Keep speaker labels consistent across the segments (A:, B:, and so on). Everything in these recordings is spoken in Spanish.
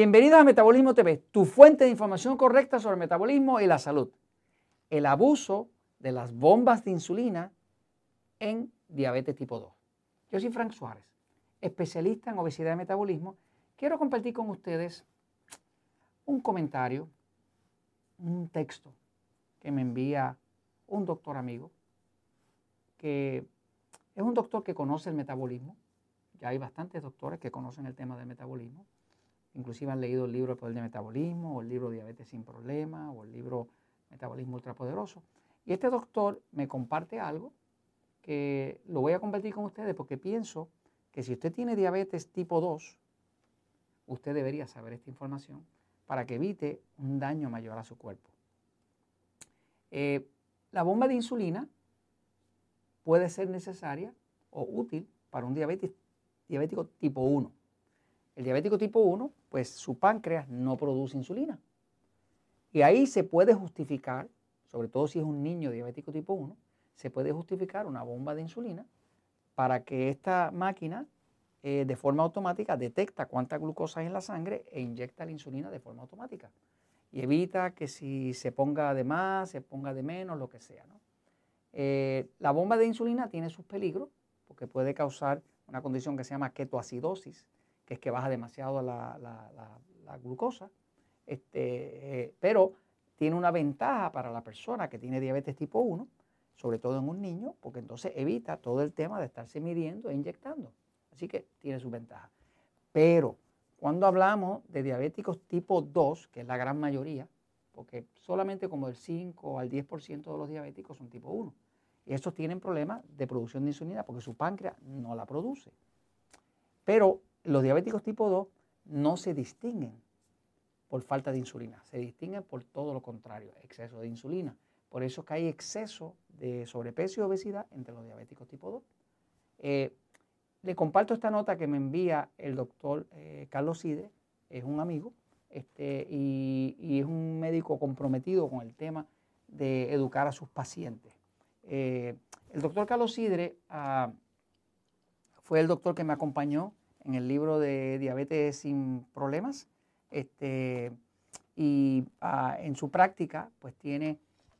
A: Bienvenidos a Metabolismo TV, tu fuente de información correcta sobre el metabolismo y la salud. El abuso de las bombas de insulina en diabetes tipo 2. Yo soy Frank Suárez, especialista en obesidad y metabolismo. Quiero compartir con ustedes un comentario, un texto que me envía un doctor amigo, que es un doctor que conoce el metabolismo. Ya hay bastantes doctores que conocen el tema del metabolismo Inclusive han leído el libro El Poder del Metabolismo, o el libro Diabetes sin Problema, o el libro Metabolismo Ultrapoderoso. Y este doctor me comparte algo que lo voy a compartir con ustedes porque pienso que si usted tiene diabetes tipo 2, usted debería saber esta información para que evite un daño mayor a su cuerpo. Eh, la bomba de insulina puede ser necesaria o útil para un diabético tipo 1. El diabético tipo 1, pues su páncreas no produce insulina. Y ahí se puede justificar, sobre todo si es un niño diabético tipo 1, se puede justificar una bomba de insulina para que esta máquina eh, de forma automática detecta cuánta glucosa hay en la sangre e inyecta la insulina de forma automática. Y evita que si se ponga de más, se ponga de menos, lo que sea. Eh, la bomba de insulina tiene sus peligros porque puede causar una condición que se llama ketoacidosis, es que baja demasiado la, glucosa, este, eh, pero tiene una ventaja para la persona que tiene diabetes tipo 1, sobre todo en un niño, porque entonces evita todo el tema de estarse midiendo e inyectando. Así que tiene su ventaja. Pero cuando hablamos de diabéticos tipo 2, que es la gran mayoría, porque solamente como el 5 al 10% de los diabéticos son tipo 1. Y estos tienen problemas de producción de insulina porque su páncreas no la produce. Pero los diabéticos tipo 2 no se distinguen por falta de insulina, se distinguen por todo lo contrario, exceso de insulina. Por eso que hay exceso de sobrepeso y obesidad entre los diabéticos tipo 2. Eh, le comparto esta nota que me envía el doctor eh, Carlos Sidre, es un amigo este, y, es un médico comprometido con el tema de educar a sus pacientes. Eh, el doctor Carlos Sidre ah, fue el doctor que me acompañó en el libro de Diabetes sin Problemas. Este, y ah, en su práctica, pues tiene,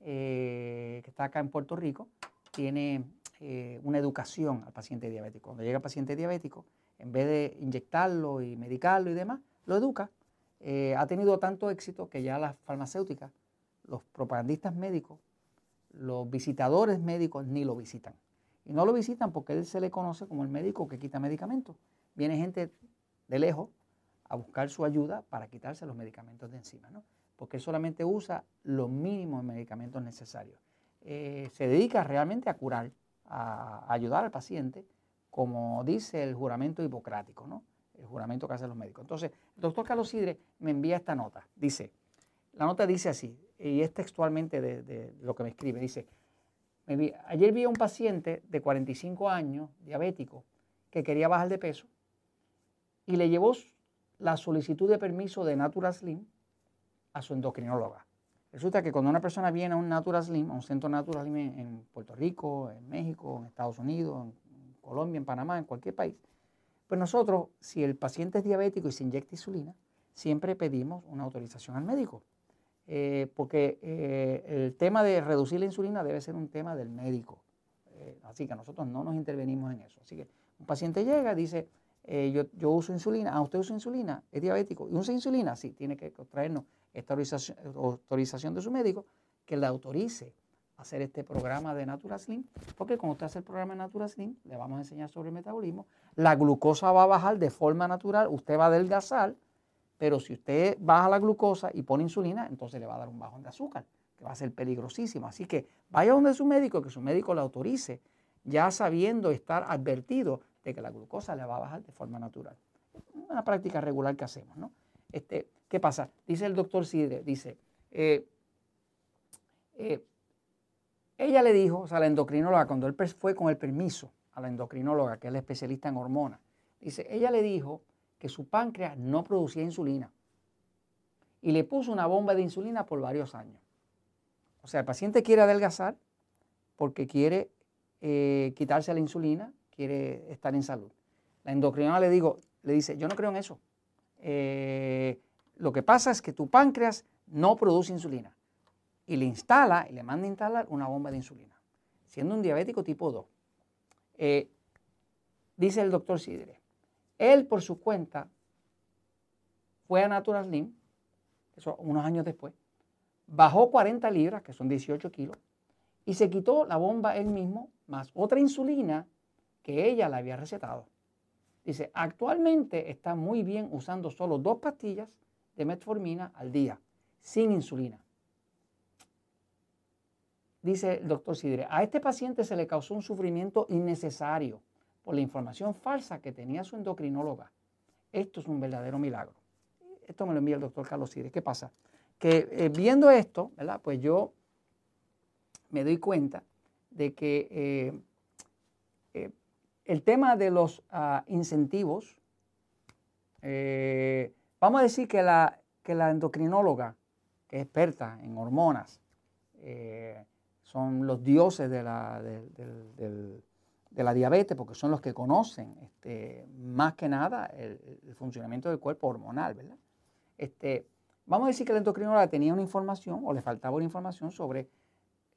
A: eh, que está acá en Puerto Rico, tiene eh, una educación al paciente diabético. Cuando llega el paciente diabético, en vez de inyectarlo y medicarlo y demás, lo educa. Eh, ha tenido tanto éxito que ya las farmacéuticas, los propagandistas médicos, los visitadores médicos ni lo visitan. Y no lo visitan porque él se le conoce como el médico que quita medicamentos viene gente de lejos a buscar su ayuda para quitarse los medicamentos de encima, ¿no? porque él solamente usa los mínimos medicamentos necesarios. Eh, se dedica realmente a curar, a, ayudar al paciente, como dice el juramento hipocrático, ¿no? el juramento que hacen los médicos. Entonces, el doctor Carlos Sidre me envía esta nota. Dice, la nota dice así, y es textualmente de, de lo que me escribe, dice, ayer vi a un paciente de 45 años, diabético, que quería bajar de peso y le llevó la solicitud de permiso de Natura Slim a su endocrinóloga. Resulta que cuando una persona viene a un Natura Slim, a un centro Natura Slim en Puerto Rico, en México, en Estados Unidos, en Colombia, en Panamá, en cualquier país, pues nosotros, si el paciente es diabético y se inyecta insulina, siempre pedimos una autorización al médico. Eh, porque eh, el tema de reducir la insulina debe ser un tema del médico. Eh, así que nosotros no nos intervenimos en eso. Así que un paciente llega, dice, eh, yo, yo, uso insulina, ah, usted usa insulina, es diabético, y usa insulina, sí, tiene que traernos esta autorización, de su médico que le autorice hacer este programa de Natura Slim, porque cuando usted hace el programa de Natura Slim, le vamos a enseñar sobre el metabolismo, la glucosa va a bajar de forma natural, usted va a adelgazar, pero si usted baja la glucosa y pone insulina, entonces le va a dar un bajón de azúcar, que va a ser peligrosísimo. Así que vaya donde su médico, que su médico le autorice, ya sabiendo estar advertido de que la glucosa le va a bajar de forma natural. Una práctica regular que hacemos, ¿no? Este, ¿Qué pasa? Dice el doctor Sidre, dice, eh, eh, ella le dijo, o sea, la endocrinóloga, cuando él fue con el permiso a la endocrinóloga, que es la especialista en hormonas, dice, ella le dijo que su páncreas no producía insulina y le puso una bomba de insulina por varios años. O sea, el paciente quiere adelgazar porque quiere eh, quitarse la insulina quiere estar en salud. La endocrinóloga le, digo, le dice, yo no creo en eso. eh, lo que pasa es que tu páncreas no produce insulina y le instala y le manda a instalar una bomba de insulina, siendo un diabético tipo 2. Eh, dice el doctor Sidre, él por su cuenta fue a Natural Slim, eso unos años después, bajó 40 libras, que son 18 kilos, y se quitó la bomba él mismo, más otra insulina que ella le había recetado. Dice, actualmente está muy bien usando solo dos pastillas de metformina al día, sin insulina. Dice el doctor Sidre, a este paciente se le causó un sufrimiento innecesario por la información falsa que tenía su endocrinóloga. Esto es un verdadero milagro. Esto me lo envía el doctor Carlos Sidre. ¿Qué pasa? Que eh, viendo esto, ¿verdad? Pues yo me doy cuenta de que eh, eh, el tema de los ah, incentivos, eh, vamos a decir que la, que la endocrinóloga, que es experta en hormonas, son los dioses de la, de, la, diabetes, porque son los que conocen este, más que nada el, funcionamiento del cuerpo hormonal, ¿verdad? Este, vamos a decir que la endocrinóloga tenía una información o le faltaba una información sobre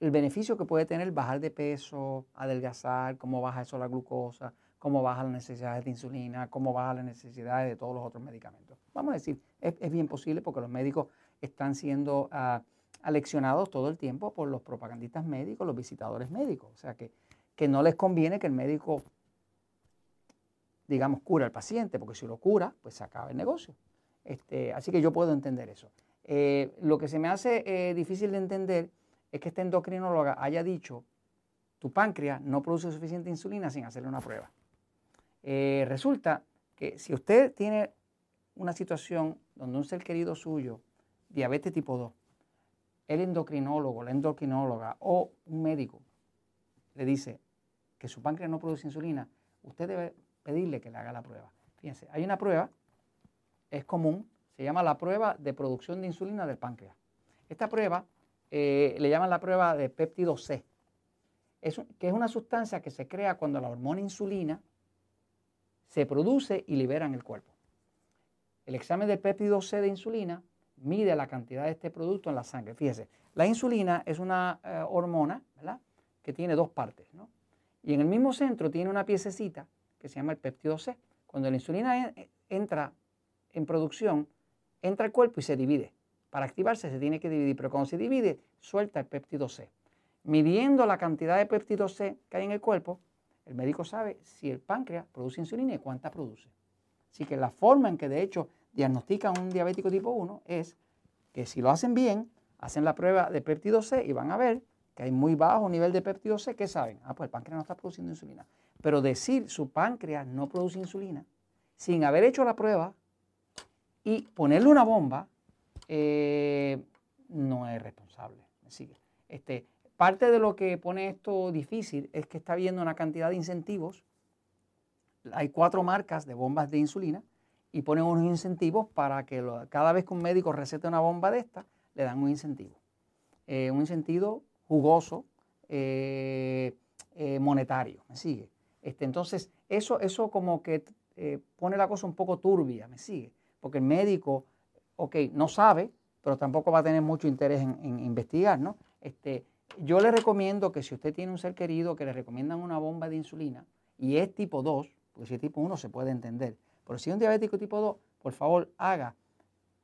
A: el beneficio que puede tener bajar de peso, adelgazar, cómo baja eso la glucosa, cómo baja las necesidades de insulina, cómo baja las necesidades de todos los otros medicamentos. Vamos a decir, es, bien posible porque los médicos están siendo uh, aleccionados todo el tiempo por los propagandistas médicos, los visitadores médicos. O sea que, que no les conviene que el médico, digamos, cura al paciente, porque si lo cura, pues se acaba el negocio. Este, así que yo puedo entender eso. Eh, lo que se me hace eh, difícil de entender es que este endocrinóloga haya dicho, tu páncreas no produce suficiente insulina sin hacerle una prueba. Eh, resulta que si usted tiene una situación donde un ser querido suyo, diabetes tipo 2, el endocrinólogo, la endocrinóloga o un médico le dice que su páncreas no produce insulina, usted debe pedirle que le haga la prueba. Fíjense, hay una prueba, es común, se llama la prueba de producción de insulina del páncreas. Esta prueba eh, le llaman la prueba de péptido C, que es una sustancia que se crea cuando la hormona insulina se produce y libera en el cuerpo. El examen de péptido C de insulina mide la cantidad de este producto en la sangre. Fíjese, la insulina es una eh, hormona que tiene dos partes. Y en el mismo centro tiene una piececita que se llama el péptido C. Cuando la insulina entra en producción, entra al cuerpo y se divide. Para activarse se tiene que dividir, pero cuando se divide, suelta el péptido C. Midiendo la cantidad de péptido C que hay en el cuerpo, el médico sabe si el páncreas produce insulina y cuánta produce. Así que la forma en que de hecho diagnostican un diabético tipo 1 es que si lo hacen bien, hacen la prueba de péptido C y van a ver que hay muy bajo nivel de péptido C, ¿qué saben? Ah, pues el páncreas no está produciendo insulina. Pero decir su páncreas no produce insulina sin haber hecho la prueba y ponerle una bomba eh, no es responsable. sigue? Este, parte de lo que pone esto difícil es que está habiendo una cantidad de incentivos. Hay cuatro marcas de bombas de insulina y ponen unos incentivos para que cada vez que un médico recete una bomba de esta, le dan un incentivo. Eh, un incentivo jugoso, eh, monetario. ¿Me sigue? Este, entonces, eso, eso como que pone la cosa un poco turbia, ¿me sigue? Porque el médico ok, no sabe, pero tampoco va a tener mucho interés en, investigar, ¿no? Este, yo le recomiendo que si usted tiene un ser querido que le recomiendan una bomba de insulina y es tipo 2, porque si es tipo 1 se puede entender, pero si es un diabético tipo 2, por favor haga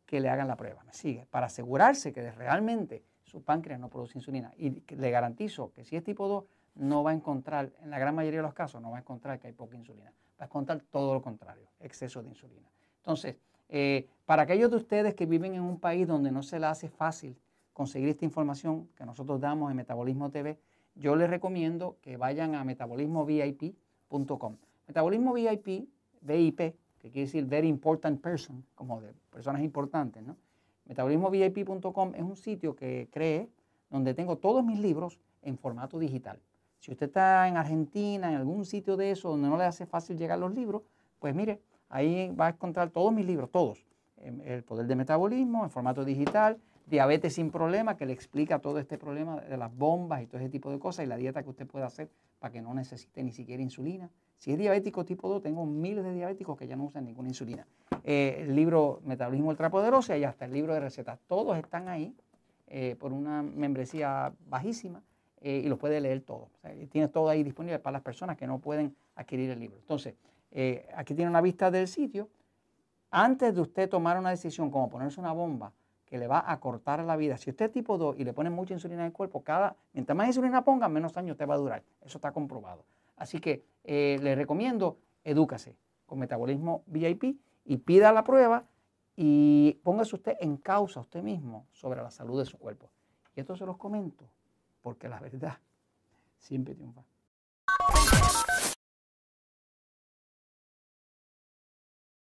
A: que le hagan la prueba, me sigue, para asegurarse que realmente su páncreas no produce insulina. Y le garantizo que si es tipo 2, no va a encontrar, en la gran mayoría de los casos, no va a encontrar que hay poca insulina. Va a encontrar todo lo contrario, exceso de insulina. Entonces, eh, para aquellos de ustedes que viven en un país donde no se les hace fácil conseguir esta información que nosotros damos en Metabolismo TV, yo les recomiendo que vayan a metabolismovip.com. Metabolismo VIP, VIP, que quiere decir Very Important Person, como de personas importantes, ¿no? Metabolismovip.com es un sitio que cree donde tengo todos mis libros en formato digital. Si usted está en Argentina, en algún sitio de eso donde no le hace fácil llegar los libros, pues mire, Ahí va a encontrar todos mis libros, todos. El poder del metabolismo en formato digital, Diabetes sin problema, que le explica todo este problema de las bombas y todo ese tipo de cosas y la dieta que usted puede hacer para que no necesite ni siquiera insulina. Si es diabético tipo 2, tengo miles de diabéticos que ya no usan ninguna insulina. Eh, el libro Metabolismo Ultrapoderoso y hasta el libro de recetas, todos están ahí eh, por una membresía bajísima eh, y los puede leer todos. tiene todo ahí disponible para las personas que no pueden adquirir el libro. Entonces, aquí tiene una vista del sitio. Antes de usted tomar una decisión como ponerse una bomba, que le va a cortar la vida. Si usted es tipo 2 y le ponen mucha insulina en el cuerpo, cada, mientras más insulina ponga, menos años te va a durar. Eso está comprobado. Así que eh, le recomiendo, edúcase con metabolismo VIP y pida la prueba y póngase usted en causa usted mismo sobre la salud de su cuerpo. Y esto se los comento porque la verdad siempre triunfa.